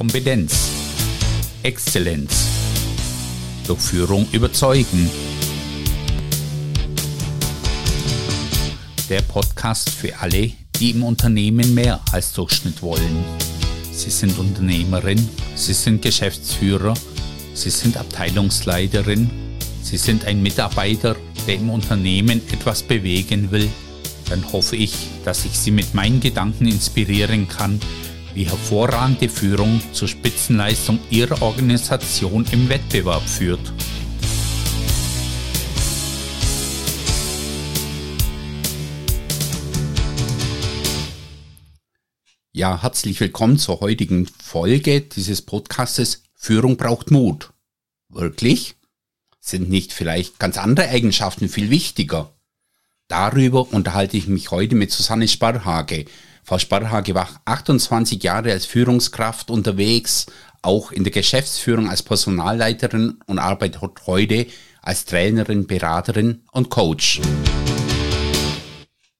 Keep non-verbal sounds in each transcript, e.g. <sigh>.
Kompetenz. Exzellenz. Durch Führung überzeugen. Der Podcast für alle, die im Unternehmen mehr als Durchschnitt wollen. Sie sind Unternehmerin, Sie sind Geschäftsführer, Sie sind Abteilungsleiterin, Sie sind ein Mitarbeiter, der im Unternehmen etwas bewegen will. Dann hoffe ich, dass ich Sie mit meinen Gedanken inspirieren kann, wie hervorragende Führung zur Spitzenleistung Ihrer Organisation im Wettbewerb führt. Ja, herzlich willkommen zur heutigen Folge dieses Podcastes Führung braucht Mut. Wirklich? Sind nicht vielleicht ganz andere Eigenschaften viel wichtiger? Darüber unterhalte ich mich heute mit Susanne Sparhage, Frau Sparhage war 28 Jahre als Führungskraft unterwegs, auch in der Geschäftsführung als Personalleiterin und arbeitet heute als Trainerin, Beraterin und Coach.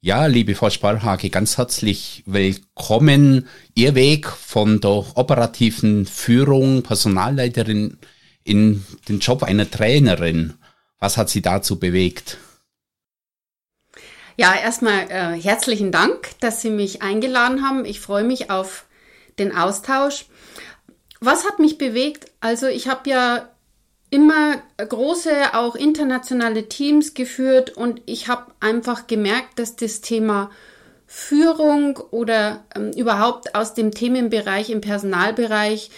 Ja, liebe Frau Sparhage, ganz herzlich willkommen. Ihr Weg von der operativen Führung, Personalleiterin in den Job einer Trainerin. Was hat Sie dazu bewegt? Ja, erstmal äh, herzlichen Dank, dass Sie mich eingeladen haben. Ich freue mich auf den Austausch. Was hat mich bewegt? Also ich habe ja immer große, auch internationale Teams geführt und ich habe einfach gemerkt, dass das Thema Führung oder ähm, überhaupt aus dem Themenbereich im Personalbereich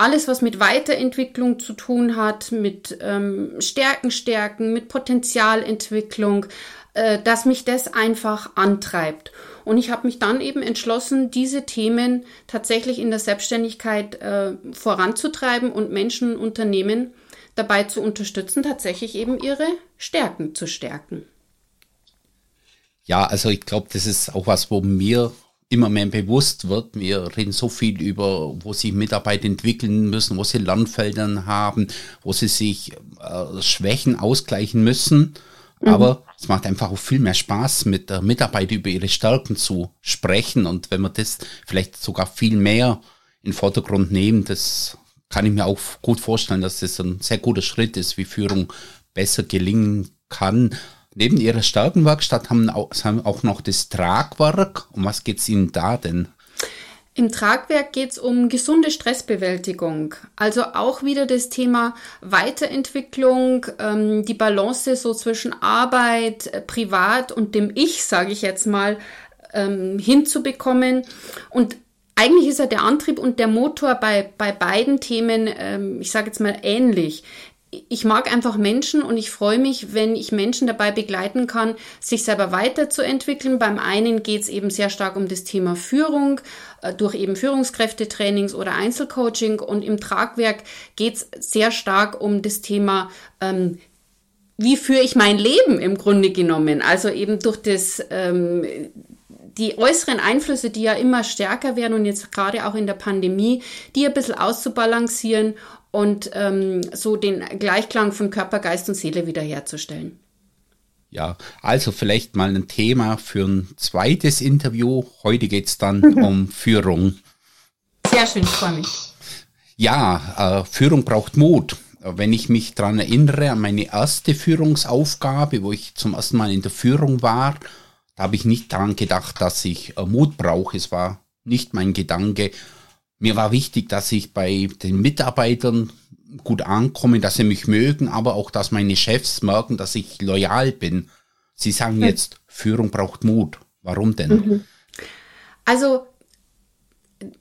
alles, was mit Weiterentwicklung zu tun hat, mit ähm, Stärken stärken, mit Potenzialentwicklung, äh, dass mich das einfach antreibt. Und ich habe mich dann eben entschlossen, diese Themen tatsächlich in der Selbstständigkeit äh, voranzutreiben und Menschen, Unternehmen dabei zu unterstützen, tatsächlich eben ihre Stärken zu stärken. Ja, also ich glaube, das ist auch was, wo mir immer mehr bewusst wird. Wir reden so viel über, wo sich Mitarbeiter entwickeln müssen, wo sie Lernfeldern haben, wo sie sich äh, Schwächen ausgleichen müssen. Mhm. Aber es macht einfach auch viel mehr Spaß, mit der Mitarbeiter über ihre Stärken zu sprechen. Und wenn wir das vielleicht sogar viel mehr in den Vordergrund nehmen, das kann ich mir auch gut vorstellen, dass das ein sehr guter Schritt ist, wie Führung besser gelingen kann. Neben ihrer Stärkenwerkstatt haben sie auch noch das Tragwerk. Um was geht es Ihnen da denn? Im Tragwerk geht es um gesunde Stressbewältigung. Also auch wieder das Thema Weiterentwicklung, ähm, die Balance so zwischen Arbeit, äh, Privat und dem Ich, sage ich jetzt mal, ähm, hinzubekommen. Und eigentlich ist ja der Antrieb und der Motor bei, bei beiden Themen, ähm, ich sage jetzt mal, ähnlich ich mag einfach Menschen und ich freue mich, wenn ich Menschen dabei begleiten kann, sich selber weiterzuentwickeln. Beim einen geht es eben sehr stark um das Thema Führung, äh, durch eben Führungskräftetrainings oder Einzelcoaching und im Tragwerk geht es sehr stark um das Thema ähm, wie führe ich mein Leben im Grunde genommen? Also eben durch das ähm, die äußeren Einflüsse, die ja immer stärker werden und jetzt gerade auch in der Pandemie, die ein bisschen auszubalancieren und ähm, so den Gleichklang von Körper, Geist und Seele wiederherzustellen. Ja, also vielleicht mal ein Thema für ein zweites Interview. Heute geht es dann <laughs> um Führung. Sehr schön, ich freue mich. Ja, äh, Führung braucht Mut. Wenn ich mich daran erinnere, an meine erste Führungsaufgabe, wo ich zum ersten Mal in der Führung war, da habe ich nicht daran gedacht, dass ich äh, Mut brauche. Es war nicht mein Gedanke, mir war wichtig, dass ich bei den Mitarbeitern gut ankomme, dass sie mich mögen, aber auch, dass meine Chefs merken, dass ich loyal bin. Sie sagen jetzt, Führung braucht Mut. Warum denn? Mhm. Also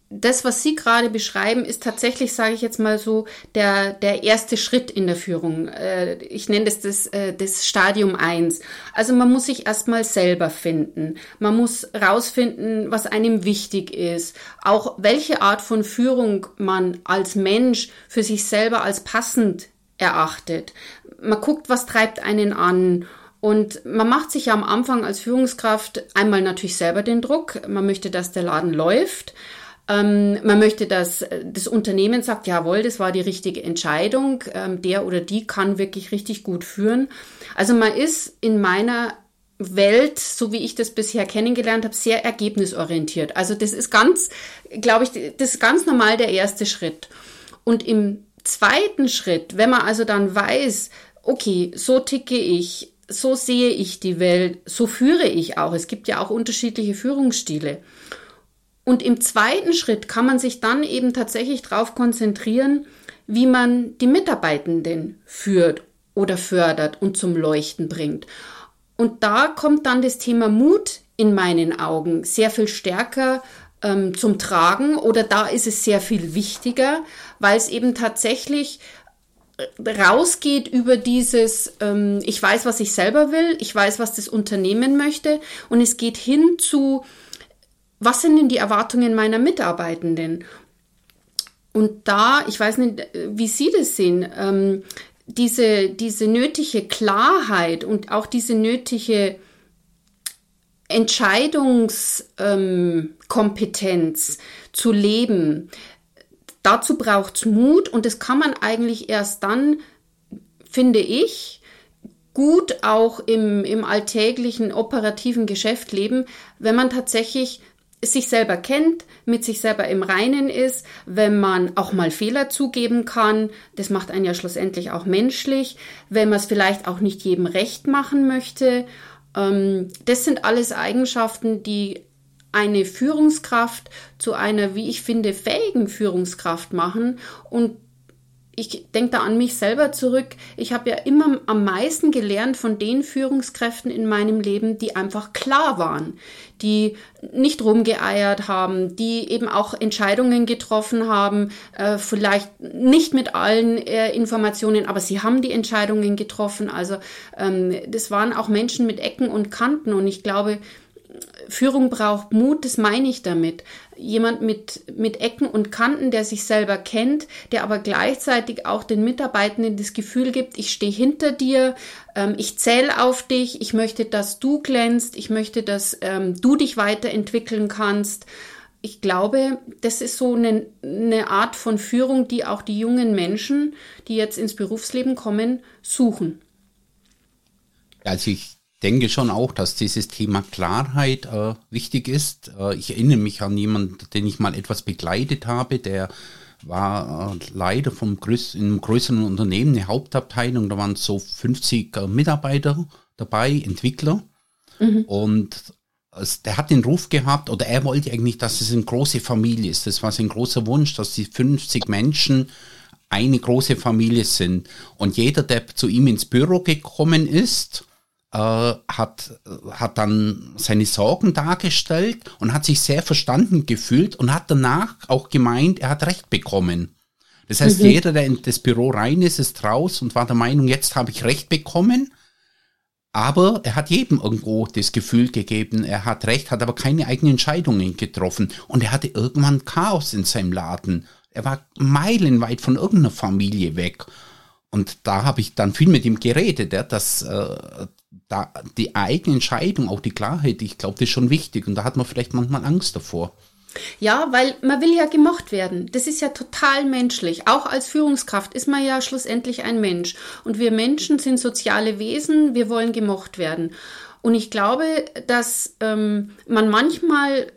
das, was Sie gerade beschreiben, ist tatsächlich, sage ich jetzt mal so, der, der erste Schritt in der Führung. Äh, ich nenne das, das äh, das Stadium eins. Also man muss sich erstmal selber finden. Man muss rausfinden, was einem wichtig ist. Auch welche Art von Führung man als Mensch für sich selber als passend erachtet. Man guckt, was treibt einen an und man macht sich ja am Anfang als Führungskraft einmal natürlich selber den Druck. Man möchte, dass der Laden läuft. Ähm, man möchte, dass äh, das Unternehmen sagt, jawohl, das war die richtige Entscheidung. Ähm, der oder die kann wirklich richtig gut führen. Also man ist in meiner Welt, so wie ich das bisher kennengelernt habe, sehr ergebnisorientiert. Also das ist ganz, glaube ich, das ist ganz normal der erste Schritt. Und im zweiten Schritt, wenn man also dann weiß, okay, so ticke ich, so sehe ich die Welt, so führe ich auch. Es gibt ja auch unterschiedliche Führungsstile. Und im zweiten Schritt kann man sich dann eben tatsächlich darauf konzentrieren, wie man die Mitarbeitenden führt oder fördert und zum Leuchten bringt. Und da kommt dann das Thema Mut in meinen Augen sehr viel stärker ähm, zum Tragen oder da ist es sehr viel wichtiger, weil es eben tatsächlich äh, rausgeht über dieses, ähm, ich weiß, was ich selber will, ich weiß, was das Unternehmen möchte und es geht hin zu, was sind denn die Erwartungen meiner Mitarbeitenden? Und da, ich weiß nicht, wie Sie das sehen, ähm, diese, diese nötige Klarheit und auch diese nötige Entscheidungskompetenz ähm, zu leben, dazu braucht es Mut und das kann man eigentlich erst dann, finde ich, gut auch im, im alltäglichen operativen Geschäft leben, wenn man tatsächlich sich selber kennt, mit sich selber im Reinen ist, wenn man auch mal Fehler zugeben kann, das macht einen ja schlussendlich auch menschlich, wenn man es vielleicht auch nicht jedem recht machen möchte. Ähm, das sind alles Eigenschaften, die eine Führungskraft zu einer, wie ich finde, fähigen Führungskraft machen und ich denke da an mich selber zurück. Ich habe ja immer am meisten gelernt von den Führungskräften in meinem Leben, die einfach klar waren, die nicht rumgeeiert haben, die eben auch Entscheidungen getroffen haben, äh, vielleicht nicht mit allen äh, Informationen, aber sie haben die Entscheidungen getroffen. Also ähm, das waren auch Menschen mit Ecken und Kanten und ich glaube, Führung braucht Mut, das meine ich damit. Jemand mit, mit Ecken und Kanten, der sich selber kennt, der aber gleichzeitig auch den Mitarbeitenden das Gefühl gibt, ich stehe hinter dir, ähm, ich zähle auf dich, ich möchte, dass du glänzt, ich möchte, dass ähm, du dich weiterentwickeln kannst. Ich glaube, das ist so eine, eine Art von Führung, die auch die jungen Menschen, die jetzt ins Berufsleben kommen, suchen. Also ich denke schon auch, dass dieses Thema Klarheit äh, wichtig ist. Äh, ich erinnere mich an jemanden, den ich mal etwas begleitet habe, der war äh, Leiter vom größ in einem größeren Unternehmen, eine Hauptabteilung, da waren so 50 äh, Mitarbeiter dabei, Entwickler. Mhm. Und der hat den Ruf gehabt, oder er wollte eigentlich, dass es eine große Familie ist. Das war sein großer Wunsch, dass die 50 Menschen eine große Familie sind. Und jeder, der zu ihm ins Büro gekommen ist, hat, hat dann seine Sorgen dargestellt und hat sich sehr verstanden gefühlt und hat danach auch gemeint, er hat Recht bekommen. Das heißt, mhm. jeder, der in das Büro rein ist, ist raus und war der Meinung, jetzt habe ich Recht bekommen. Aber er hat jedem irgendwo das Gefühl gegeben, er hat Recht, hat aber keine eigenen Entscheidungen getroffen. Und er hatte irgendwann Chaos in seinem Laden. Er war meilenweit von irgendeiner Familie weg. Und da habe ich dann viel mit ihm geredet, ja, dass äh, da die eigene Entscheidung, auch die Klarheit, ich glaube, das ist schon wichtig. Und da hat man vielleicht manchmal Angst davor. Ja, weil man will ja gemocht werden. Das ist ja total menschlich. Auch als Führungskraft ist man ja schlussendlich ein Mensch. Und wir Menschen sind soziale Wesen, wir wollen gemocht werden. Und ich glaube, dass ähm, man manchmal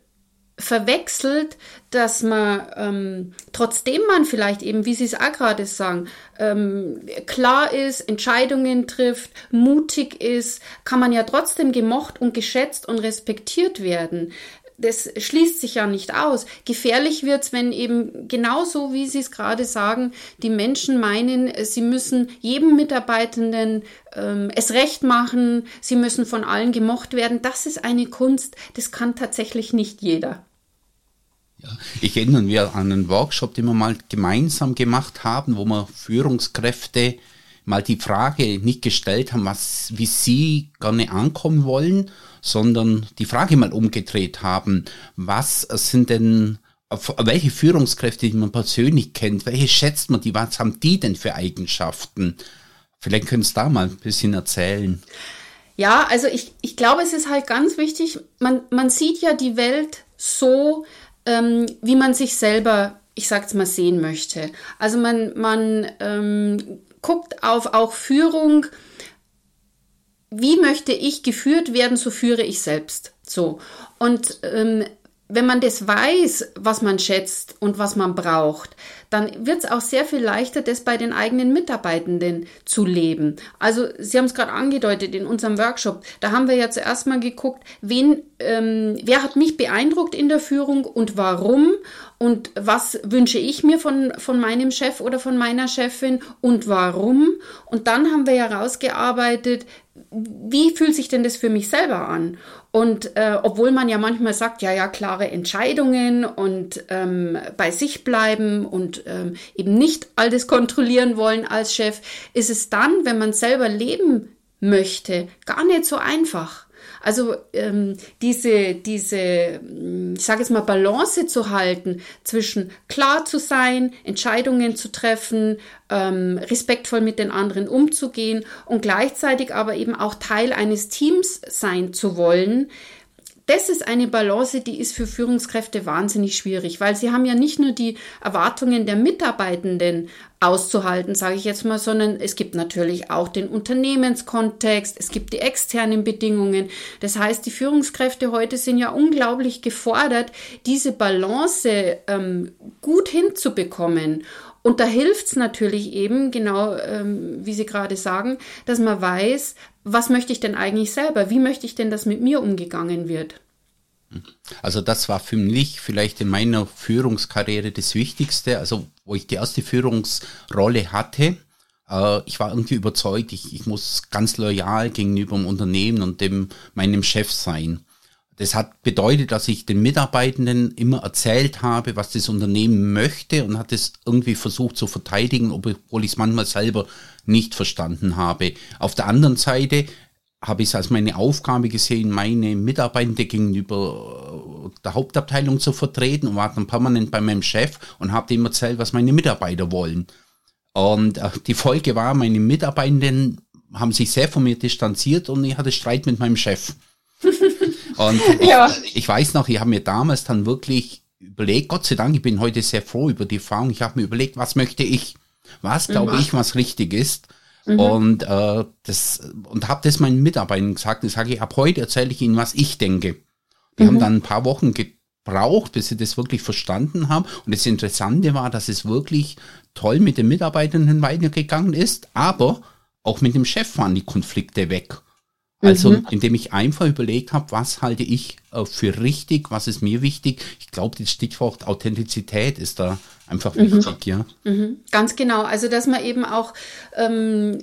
verwechselt, dass man, ähm, trotzdem man vielleicht eben, wie Sie es auch gerade sagen, ähm, klar ist, Entscheidungen trifft, mutig ist, kann man ja trotzdem gemocht und geschätzt und respektiert werden. Das schließt sich ja nicht aus. Gefährlich wird's, wenn eben genauso, wie Sie es gerade sagen, die Menschen meinen, sie müssen jedem Mitarbeitenden ähm, es recht machen, sie müssen von allen gemocht werden. Das ist eine Kunst, das kann tatsächlich nicht jeder. Ich erinnere mich an einen Workshop, den wir mal gemeinsam gemacht haben, wo wir Führungskräfte mal die Frage nicht gestellt haben, was, wie sie gerne ankommen wollen, sondern die Frage mal umgedreht haben, was sind denn, welche Führungskräfte, die man persönlich kennt, welche schätzt man die, was haben die denn für Eigenschaften? Vielleicht können Sie da mal ein bisschen erzählen. Ja, also ich, ich glaube, es ist halt ganz wichtig, man, man sieht ja die Welt so, ähm, wie man sich selber, ich sag's mal, sehen möchte. Also man, man ähm, guckt auf auch Führung wie möchte ich geführt werden, so führe ich selbst. So. Und ähm, wenn man das weiß, was man schätzt und was man braucht, dann wird es auch sehr viel leichter, das bei den eigenen Mitarbeitenden zu leben. Also Sie haben es gerade angedeutet in unserem Workshop, da haben wir ja zuerst mal geguckt, wen, ähm, wer hat mich beeindruckt in der Führung und warum und was wünsche ich mir von, von meinem Chef oder von meiner Chefin und warum. Und dann haben wir ja rausgearbeitet, wie fühlt sich denn das für mich selber an? Und äh, obwohl man ja manchmal sagt, ja, ja, klare Entscheidungen und ähm, bei sich bleiben und ähm, eben nicht alles <laughs> kontrollieren wollen als Chef, ist es dann, wenn man selber leben möchte, gar nicht so einfach. Also ähm, diese, diese, hm, ich sage jetzt mal, Balance zu halten zwischen klar zu sein, Entscheidungen zu treffen, ähm, respektvoll mit den anderen umzugehen und gleichzeitig aber eben auch Teil eines Teams sein zu wollen, das ist eine Balance, die ist für Führungskräfte wahnsinnig schwierig, weil sie haben ja nicht nur die Erwartungen der Mitarbeitenden auszuhalten, sage ich jetzt mal, sondern es gibt natürlich auch den Unternehmenskontext, es gibt die externen Bedingungen. Das heißt, die Führungskräfte heute sind ja unglaublich gefordert, diese Balance ähm, gut hinzubekommen. Und da hilft es natürlich eben, genau ähm, wie Sie gerade sagen, dass man weiß, was möchte ich denn eigentlich selber? Wie möchte ich denn, dass mit mir umgegangen wird? Also das war für mich vielleicht in meiner Führungskarriere das Wichtigste, also wo ich die erste Führungsrolle hatte. Äh, ich war irgendwie überzeugt, ich, ich muss ganz loyal gegenüber dem Unternehmen und dem meinem Chef sein. Das hat bedeutet, dass ich den Mitarbeitenden immer erzählt habe, was das Unternehmen möchte und hat es irgendwie versucht zu verteidigen, obwohl ich es manchmal selber nicht verstanden habe. Auf der anderen Seite habe ich es als meine Aufgabe gesehen, meine Mitarbeitende gegenüber äh, der Hauptabteilung zu vertreten und war dann permanent bei meinem Chef und habe ihm erzählt, was meine Mitarbeiter wollen. Und äh, die Folge war, meine Mitarbeitenden haben sich sehr von mir distanziert und ich hatte Streit mit meinem Chef. <laughs> Und <laughs> ja. ich, ich weiß noch, ich habe mir damals dann wirklich überlegt, Gott sei Dank, ich bin heute sehr froh über die Erfahrung, ich habe mir überlegt, was möchte ich? Was glaube mhm. ich, was richtig ist? Mhm. Und äh, das und habe das meinen Mitarbeitern gesagt. Ich sage, ab heute erzähle ich ihnen, was ich denke. Die mhm. haben dann ein paar Wochen gebraucht, bis sie das wirklich verstanden haben. Und das Interessante war, dass es wirklich toll mit den Mitarbeitern weitergegangen ist, aber auch mit dem Chef waren die Konflikte weg. Also, mhm. indem ich einfach überlegt habe, was halte ich äh, für richtig, was ist mir wichtig. Ich glaube, das Stichwort Authentizität ist da einfach mhm. wichtig, ja. Mhm. Ganz genau. Also, dass man eben auch, ähm,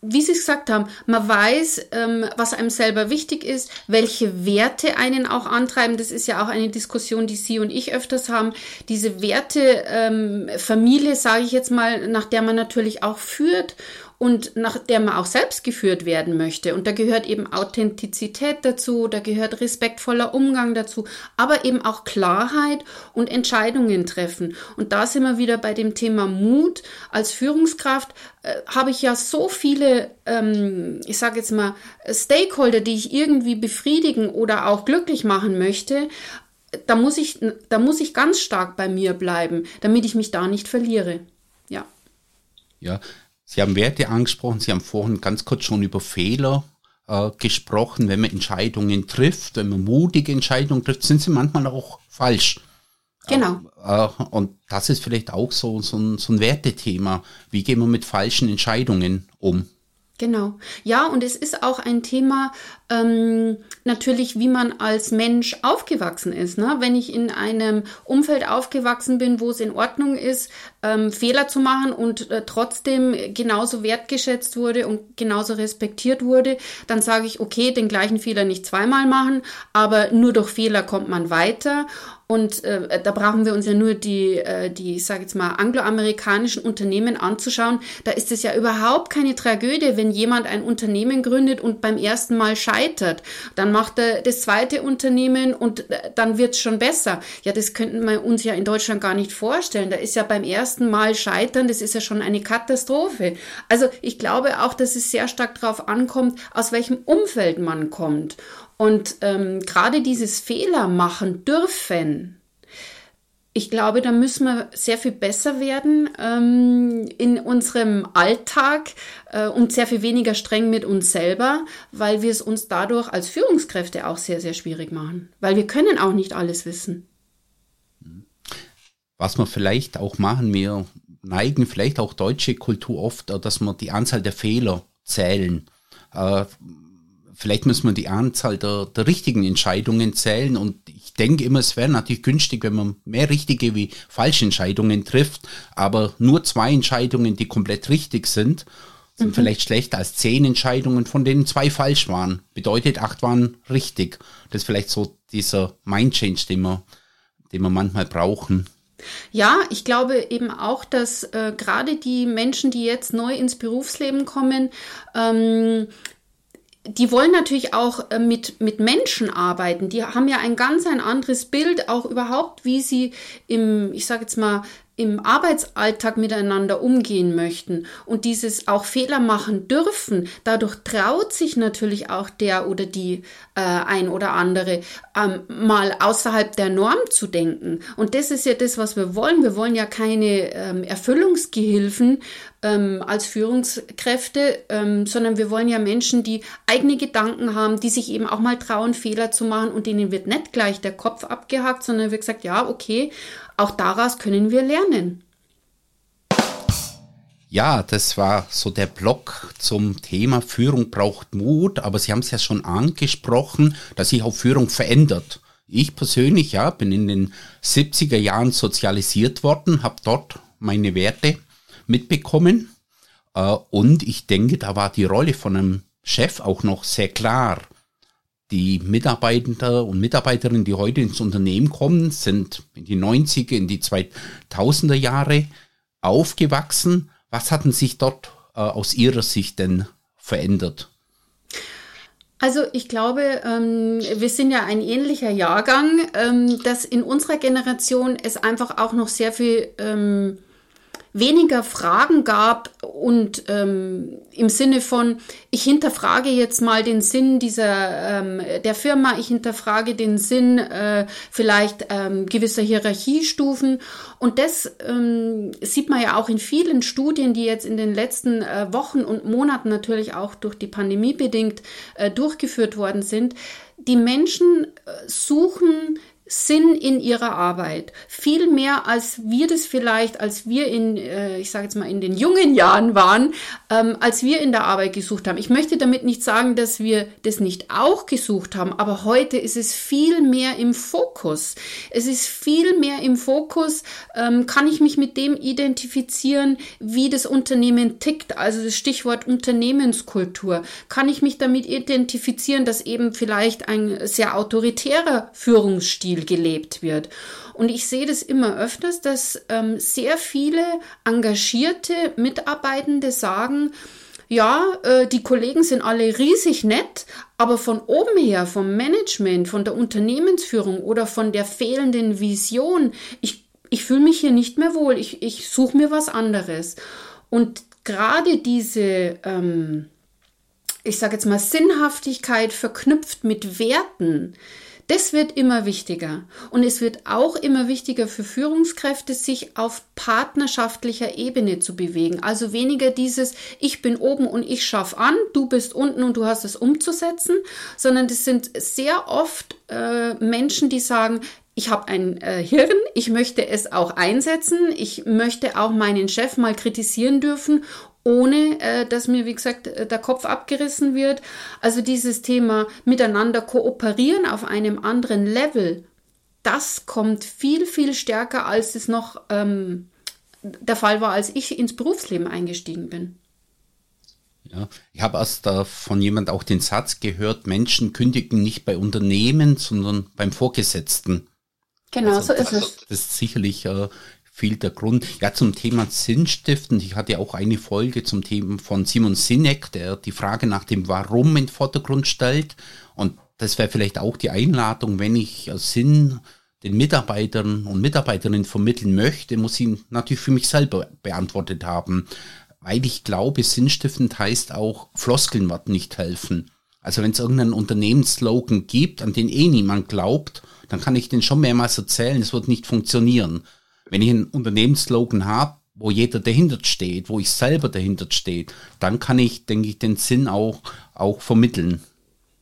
wie Sie es gesagt haben, man weiß, ähm, was einem selber wichtig ist, welche Werte einen auch antreiben. Das ist ja auch eine Diskussion, die Sie und ich öfters haben. Diese Werte, ähm, Familie, sage ich jetzt mal, nach der man natürlich auch führt und nach der man auch selbst geführt werden möchte. Und da gehört eben Authentizität dazu, da gehört respektvoller Umgang dazu, aber eben auch Klarheit und Entscheidungen treffen. Und da sind wir wieder bei dem Thema Mut. Als Führungskraft äh, habe ich ja so viele, ähm, ich sage jetzt mal, Stakeholder, die ich irgendwie befriedigen oder auch glücklich machen möchte. Da muss ich, da muss ich ganz stark bei mir bleiben, damit ich mich da nicht verliere. Ja. Ja, Sie haben Werte angesprochen, Sie haben vorhin ganz kurz schon über Fehler äh, gesprochen. Wenn man Entscheidungen trifft, wenn man mutige Entscheidungen trifft, sind sie manchmal auch falsch. Genau. Äh, äh, und das ist vielleicht auch so, so, ein, so ein Wertethema. Wie gehen wir mit falschen Entscheidungen um? Genau. Ja, und es ist auch ein Thema, ähm, natürlich, wie man als Mensch aufgewachsen ist. Ne? Wenn ich in einem Umfeld aufgewachsen bin, wo es in Ordnung ist, ähm, Fehler zu machen und äh, trotzdem genauso wertgeschätzt wurde und genauso respektiert wurde, dann sage ich, okay, den gleichen Fehler nicht zweimal machen, aber nur durch Fehler kommt man weiter. Und äh, da brauchen wir uns ja nur die, äh, die ich sage jetzt mal, angloamerikanischen Unternehmen anzuschauen. Da ist es ja überhaupt keine Tragödie, wenn jemand ein Unternehmen gründet und beim ersten Mal scheitert. Dann macht er das zweite Unternehmen und äh, dann wird's schon besser. Ja, das könnten wir uns ja in Deutschland gar nicht vorstellen. Da ist ja beim ersten Mal scheitern, das ist ja schon eine Katastrophe. Also ich glaube auch, dass es sehr stark darauf ankommt, aus welchem Umfeld man kommt. Und ähm, gerade dieses Fehler machen dürfen, Ich glaube, da müssen wir sehr viel besser werden ähm, in unserem Alltag äh, und sehr viel weniger streng mit uns selber, weil wir es uns dadurch als Führungskräfte auch sehr, sehr schwierig machen. Weil wir können auch nicht alles wissen. Was wir vielleicht auch machen, wir neigen vielleicht auch deutsche Kultur oft, äh, dass wir die Anzahl der Fehler zählen. Äh, vielleicht müssen wir die Anzahl der, der richtigen Entscheidungen zählen und ich denke immer, es wäre natürlich günstig, wenn man mehr richtige wie falsche Entscheidungen trifft, aber nur zwei Entscheidungen, die komplett richtig sind, sind mhm. vielleicht schlechter als zehn Entscheidungen, von denen zwei falsch waren. Bedeutet, acht waren richtig. Das ist vielleicht so dieser Mind-Change, den wir, den wir manchmal brauchen. Ja, ich glaube eben auch, dass äh, gerade die Menschen, die jetzt neu ins Berufsleben kommen, ähm, die wollen natürlich auch äh, mit, mit Menschen arbeiten. Die haben ja ein ganz ein anderes Bild, auch überhaupt, wie sie im, ich sage jetzt mal, im Arbeitsalltag miteinander umgehen möchten und dieses auch Fehler machen dürfen, dadurch traut sich natürlich auch der oder die äh, ein oder andere ähm, mal außerhalb der Norm zu denken. Und das ist ja das, was wir wollen. Wir wollen ja keine ähm, Erfüllungsgehilfen ähm, als Führungskräfte, ähm, sondern wir wollen ja Menschen, die eigene Gedanken haben, die sich eben auch mal trauen, Fehler zu machen und denen wird nicht gleich der Kopf abgehakt, sondern wird gesagt, ja, okay, auch daraus können wir lernen. Ja, das war so der Block zum Thema Führung braucht Mut, aber Sie haben es ja schon angesprochen, dass sich auch Führung verändert. Ich persönlich, ja, bin in den 70er Jahren sozialisiert worden, habe dort meine Werte mitbekommen äh, und ich denke, da war die Rolle von einem Chef auch noch sehr klar. Die Mitarbeiter und Mitarbeiterinnen, die heute ins Unternehmen kommen, sind in die 90er, in die 2000er Jahre aufgewachsen. Was hatten sich dort äh, aus Ihrer Sicht denn verändert? Also ich glaube, ähm, wir sind ja ein ähnlicher Jahrgang, ähm, dass in unserer Generation es einfach auch noch sehr viel ähm, weniger Fragen gab und ähm, im Sinne von, ich hinterfrage jetzt mal den Sinn dieser ähm, der Firma, ich hinterfrage den Sinn äh, vielleicht ähm, gewisser Hierarchiestufen und das ähm, sieht man ja auch in vielen Studien, die jetzt in den letzten äh, Wochen und Monaten natürlich auch durch die Pandemie bedingt äh, durchgeführt worden sind. Die Menschen äh, suchen Sinn in ihrer Arbeit. Viel mehr als wir das vielleicht, als wir in, äh, ich sage jetzt mal, in den jungen Jahren waren, ähm, als wir in der Arbeit gesucht haben. Ich möchte damit nicht sagen, dass wir das nicht auch gesucht haben, aber heute ist es viel mehr im Fokus. Es ist viel mehr im Fokus, ähm, kann ich mich mit dem identifizieren, wie das Unternehmen tickt, also das Stichwort Unternehmenskultur. Kann ich mich damit identifizieren, dass eben vielleicht ein sehr autoritärer Führungsstil Lebensstil gelebt wird. Und ich sehe das immer öfters, dass ähm, sehr viele engagierte Mitarbeitende sagen, ja, äh, die Kollegen sind alle riesig nett, aber von oben her, vom Management, von der Unternehmensführung oder von der fehlenden Vision, ich, ich fühle mich hier nicht mehr wohl, ich, ich suche mir was anderes. Und gerade diese, ähm, ich sage jetzt mal, Sinnhaftigkeit verknüpft mit Werten, das wird immer wichtiger. Und es wird auch immer wichtiger für Führungskräfte, sich auf partnerschaftlicher Ebene zu bewegen. Also weniger dieses, ich bin oben und ich schaffe an, du bist unten und du hast es umzusetzen, sondern das sind sehr oft äh, Menschen, die sagen, ich habe ein äh, Hirn, ich möchte es auch einsetzen, ich möchte auch meinen Chef mal kritisieren dürfen ohne äh, dass mir, wie gesagt, äh, der Kopf abgerissen wird. Also dieses Thema miteinander kooperieren auf einem anderen Level, das kommt viel, viel stärker, als es noch ähm, der Fall war, als ich ins Berufsleben eingestiegen bin. Ja, ich habe erst da von jemand auch den Satz gehört, Menschen kündigen nicht bei Unternehmen, sondern beim Vorgesetzten. Genau, also, so ist es. Das ist sicherlich äh, viel der Grund. Ja, zum Thema Sinnstiften. Ich hatte auch eine Folge zum Thema von Simon Sinek, der die Frage nach dem Warum in den Vordergrund stellt. Und das wäre vielleicht auch die Einladung, wenn ich Sinn den Mitarbeitern und Mitarbeiterinnen vermitteln möchte, muss ich ihn natürlich für mich selber beantwortet haben. Weil ich glaube, sinnstiftend heißt auch, Floskeln wird nicht helfen. Also wenn es irgendeinen Unternehmensslogan gibt, an den eh niemand glaubt, dann kann ich den schon mehrmals erzählen, es wird nicht funktionieren Wenn ich einen Unternehmensslogan habe, wo jeder dahinter steht, wo ich selber dahinter steht, dann kann ich, denke ich, den Sinn auch, auch vermitteln.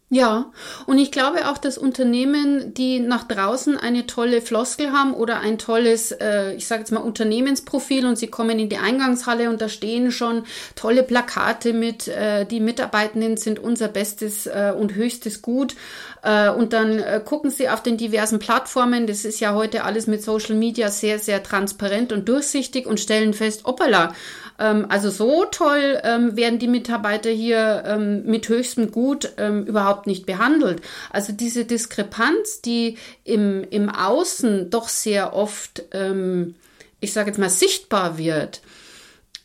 Ja, und ich glaube auch, dass Unternehmen, die nach draußen eine tolle Floskel haben oder ein tolles, äh, ich sage jetzt mal, Unternehmensprofil und sie kommen in die Eingangshalle und da stehen schon tolle Plakate mit, äh, die Mitarbeitenden sind unser bestes äh, und höchstes Gut. Äh, und dann äh, gucken sie auf den diversen Plattformen, das ist ja heute alles mit Social Media sehr, sehr transparent und durchsichtig und stellen fest, opala, ähm, also so toll ähm, werden die Mitarbeiter hier ähm, mit höchstem Gut ähm, überhaupt nicht behandelt. Also diese Diskrepanz, die im, im Außen doch sehr oft, ähm, ich sage jetzt mal, sichtbar wird.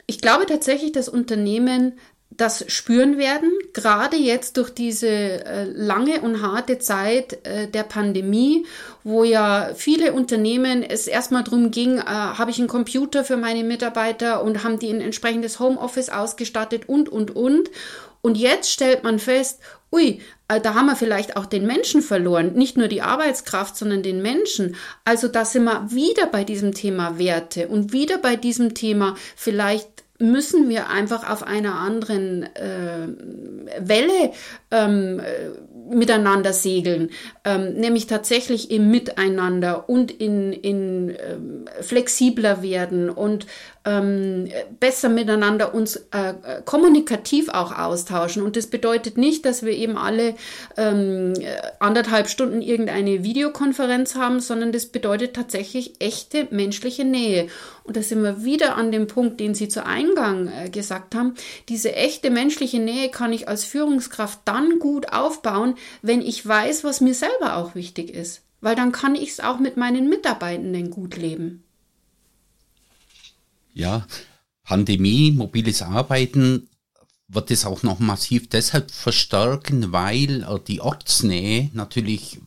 Ich glaube tatsächlich, dass Unternehmen das spüren werden, gerade jetzt durch diese äh, lange und harte Zeit äh, der Pandemie, wo ja viele Unternehmen es erstmal darum ging, äh, habe ich einen Computer für meine Mitarbeiter und haben die ein entsprechendes Homeoffice ausgestattet und, und, und. Und jetzt stellt man fest, ui, äh, da haben wir vielleicht auch den Menschen verloren, nicht nur die Arbeitskraft, sondern den Menschen. Also da sind wir wieder bei diesem Thema Werte und wieder bei diesem Thema vielleicht müssen wir einfach auf einer anderen äh, Welle ähm, äh, miteinander segeln, ähm, nämlich tatsächlich im Miteinander und in, in ähm, flexibler werden und ähm, besser miteinander uns äh, kommunikativ auch austauschen. Und das bedeutet nicht, dass wir eben alle ähm, anderthalb Stunden irgendeine Videokonferenz haben, sondern das bedeutet tatsächlich echte menschliche Nähe. Und da sind wir wieder an dem Punkt, den Sie zu Eingang äh, gesagt haben. Diese echte menschliche Nähe kann ich als Führungskraft dann gut aufbauen, wenn ich weiß, was mir selber auch wichtig ist. Weil dann kann ich es auch mit meinen Mitarbeitenden gut leben. Ja, Pandemie, mobiles Arbeiten wird es auch noch massiv deshalb verstärken, weil äh, die Ortsnähe natürlich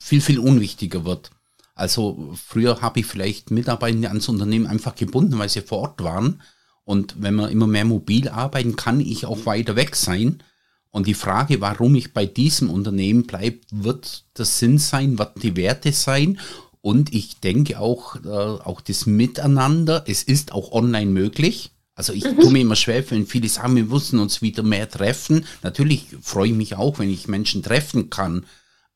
viel, viel unwichtiger wird. Also früher habe ich vielleicht Mitarbeitende ans Unternehmen einfach gebunden, weil sie vor Ort waren. Und wenn man immer mehr mobil arbeiten, kann ich auch weiter weg sein. Und die Frage, warum ich bei diesem Unternehmen bleibe, wird der Sinn sein, wird die Werte sein und ich denke auch, äh, auch das Miteinander, es ist auch online möglich. Also ich mhm. tue mir immer schwer, wenn viele sagen, wir müssen uns wieder mehr treffen. Natürlich freue ich mich auch, wenn ich Menschen treffen kann.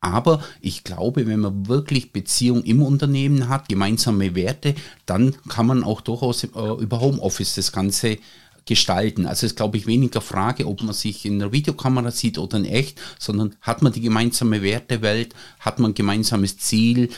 Aber ich glaube, wenn man wirklich Beziehung im Unternehmen hat, gemeinsame Werte, dann kann man auch durchaus äh, über Homeoffice das Ganze gestalten. Also es ist, glaube ich, weniger Frage, ob man sich in der Videokamera sieht oder in echt, sondern hat man die gemeinsame Wertewelt, hat man ein gemeinsames Ziel,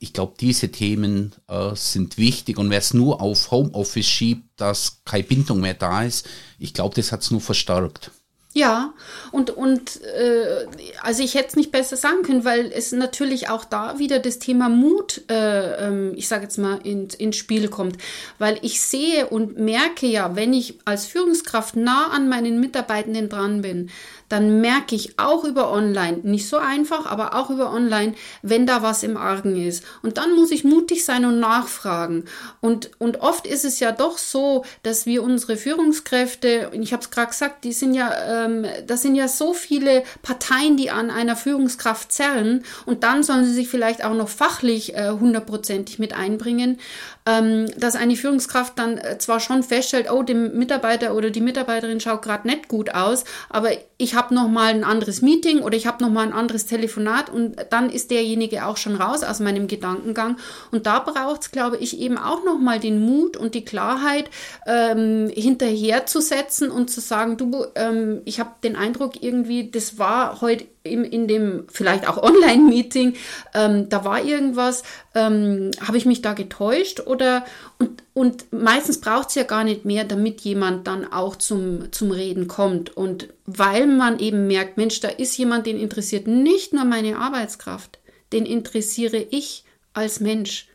ich glaube, diese Themen äh, sind wichtig und wer es nur auf Homeoffice schiebt, dass keine Bindung mehr da ist, ich glaube, das hat es nur verstärkt. Ja, und, und äh, also ich hätte es nicht besser sagen können, weil es natürlich auch da wieder das Thema Mut, äh, ähm, ich sage jetzt mal, in, ins Spiel kommt. Weil ich sehe und merke ja, wenn ich als Führungskraft nah an meinen Mitarbeitenden dran bin, dann merke ich auch über Online, nicht so einfach, aber auch über Online, wenn da was im Argen ist. Und dann muss ich mutig sein und nachfragen. Und, und oft ist es ja doch so, dass wir unsere Führungskräfte, ich habe es gerade gesagt, die sind ja, ähm, das sind ja so viele Parteien, die an einer Führungskraft zerren. Und dann sollen sie sich vielleicht auch noch fachlich äh, hundertprozentig mit einbringen ähm, dass eine Führungskraft dann äh, zwar schon feststellt, oh, dem Mitarbeiter oder die Mitarbeiterin schaut gerade nicht gut aus, aber ich habe noch mal ein anderes Meeting oder ich habe noch mal ein anderes Telefonat und dann ist derjenige auch schon raus aus meinem Gedankengang. Und da braucht es, glaube ich, eben auch noch mal den Mut und die Klarheit ähm, hinterherzusetzen und zu sagen, du, ähm, ich habe den Eindruck irgendwie, das war heute in, in dem vielleicht auch Online-Meeting, ähm, da war irgendwas, ähm, habe ich mich da getäuscht oder und, und meistens braucht es ja gar nicht mehr, damit jemand dann auch zum, zum Reden kommt. Und weil man eben merkt, Mensch, da ist jemand, den interessiert nicht nur meine Arbeitskraft, den interessiere ich als Mensch.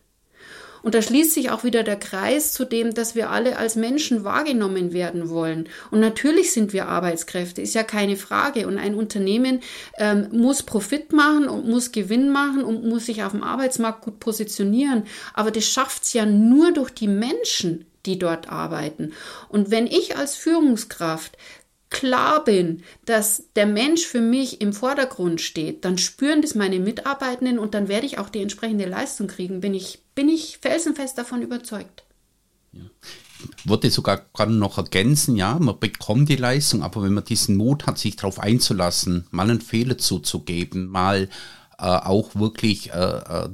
Und da schließt sich auch wieder der Kreis zu dem, dass wir alle als Menschen wahrgenommen werden wollen. Und natürlich sind wir Arbeitskräfte, ist ja keine Frage. Und ein Unternehmen ähm, muss Profit machen und muss Gewinn machen und muss sich auf dem Arbeitsmarkt gut positionieren. Aber das schafft es ja nur durch die Menschen, die dort arbeiten. Und wenn ich als Führungskraft klar bin, dass der Mensch für mich im Vordergrund steht, dann spüren das meine Mitarbeitenden und dann werde ich auch die entsprechende Leistung kriegen, bin ich, bin ich felsenfest davon überzeugt. Ja. Würde sogar gerade noch ergänzen, ja, man bekommt die Leistung, aber wenn man diesen Mut hat, sich darauf einzulassen, mal einen Fehler zuzugeben, mal äh, auch wirklich äh, äh,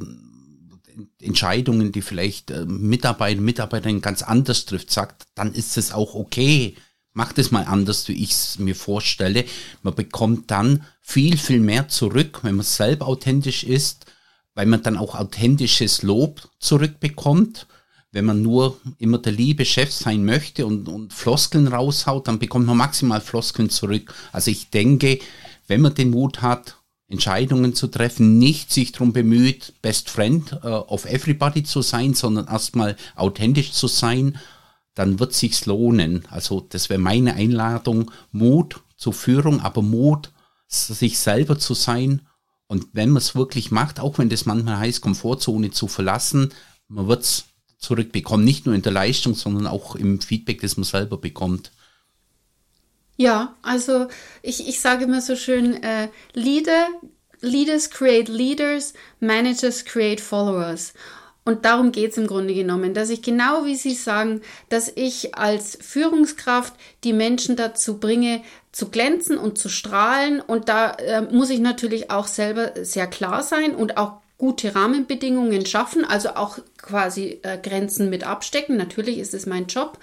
Entscheidungen, die vielleicht äh, Mitarbeiter, Mitarbeiterinnen ganz anders trifft, sagt, dann ist es auch okay. Macht es mal anders, wie ich es mir vorstelle. Man bekommt dann viel, viel mehr zurück, wenn man selber authentisch ist, weil man dann auch authentisches Lob zurückbekommt. Wenn man nur immer der liebe Chef sein möchte und, und Floskeln raushaut, dann bekommt man maximal Floskeln zurück. Also ich denke, wenn man den Mut hat, Entscheidungen zu treffen, nicht sich darum bemüht, Best Friend uh, of Everybody zu sein, sondern erstmal authentisch zu sein, dann wird sich's lohnen. Also das wäre meine Einladung, Mut zur Führung, aber Mut, sich selber zu sein. Und wenn man es wirklich macht, auch wenn das manchmal heißt, Komfortzone zu verlassen, man wird's zurückbekommen, nicht nur in der Leistung, sondern auch im Feedback, das man selber bekommt. Ja, also ich, ich sage immer so schön, äh, Leader, Leaders create Leaders, Managers create Followers. Und darum geht's im Grunde genommen, dass ich genau wie Sie sagen, dass ich als Führungskraft die Menschen dazu bringe, zu glänzen und zu strahlen. Und da äh, muss ich natürlich auch selber sehr klar sein und auch gute Rahmenbedingungen schaffen, also auch quasi äh, Grenzen mit abstecken. Natürlich ist es mein Job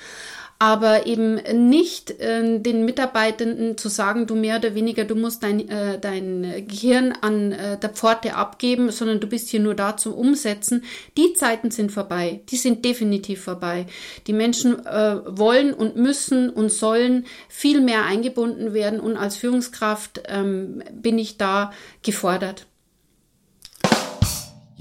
aber eben nicht äh, den Mitarbeitenden zu sagen, du mehr oder weniger, du musst dein, äh, dein Gehirn an äh, der Pforte abgeben, sondern du bist hier nur da zum Umsetzen. Die Zeiten sind vorbei, die sind definitiv vorbei. Die Menschen äh, wollen und müssen und sollen viel mehr eingebunden werden und als Führungskraft ähm, bin ich da gefordert.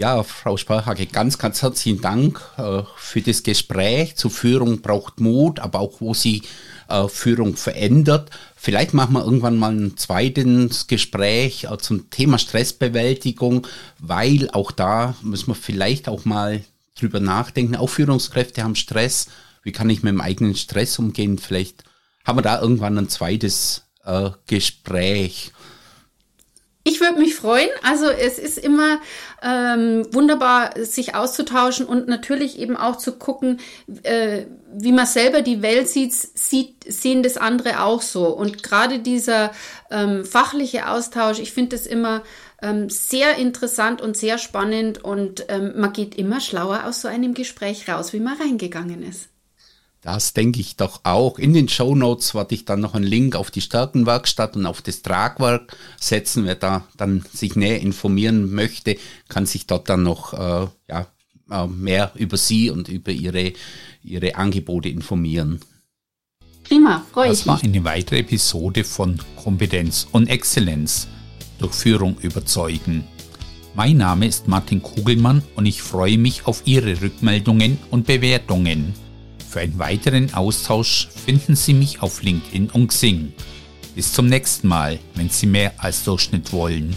Ja, Frau Sparhage, ganz, ganz herzlichen Dank äh, für das Gespräch. Zur Führung braucht Mut, aber auch wo sie äh, Führung verändert. Vielleicht machen wir irgendwann mal ein zweites Gespräch äh, zum Thema Stressbewältigung, weil auch da müssen wir vielleicht auch mal drüber nachdenken. Auch Führungskräfte haben Stress. Wie kann ich mit dem eigenen Stress umgehen? Vielleicht haben wir da irgendwann ein zweites äh, Gespräch. Ich würde mich freuen. Also es ist immer ähm, wunderbar, sich auszutauschen und natürlich eben auch zu gucken, äh, wie man selber die Welt sieht, sieht, sehen das andere auch so. Und gerade dieser ähm, fachliche Austausch, ich finde das immer ähm, sehr interessant und sehr spannend und ähm, man geht immer schlauer aus so einem Gespräch raus, wie man reingegangen ist. Das denke ich doch auch. In den Show Notes werde ich dann noch einen Link auf die Stärkenwerkstatt und auf das Tragwerk setzen. Wer da dann sich näher informieren möchte, kann sich dort dann noch äh, ja, äh, mehr über Sie und über Ihre, Ihre Angebote informieren. Prima, freue ich mich. Das war eine weitere Episode von Kompetenz und Exzellenz durch Führung überzeugen. Mein Name ist Martin Kugelmann und ich freue mich auf Ihre Rückmeldungen und Bewertungen. Für einen weiteren Austausch finden Sie mich auf LinkedIn und Xing. Bis zum nächsten Mal, wenn Sie mehr als Durchschnitt wollen.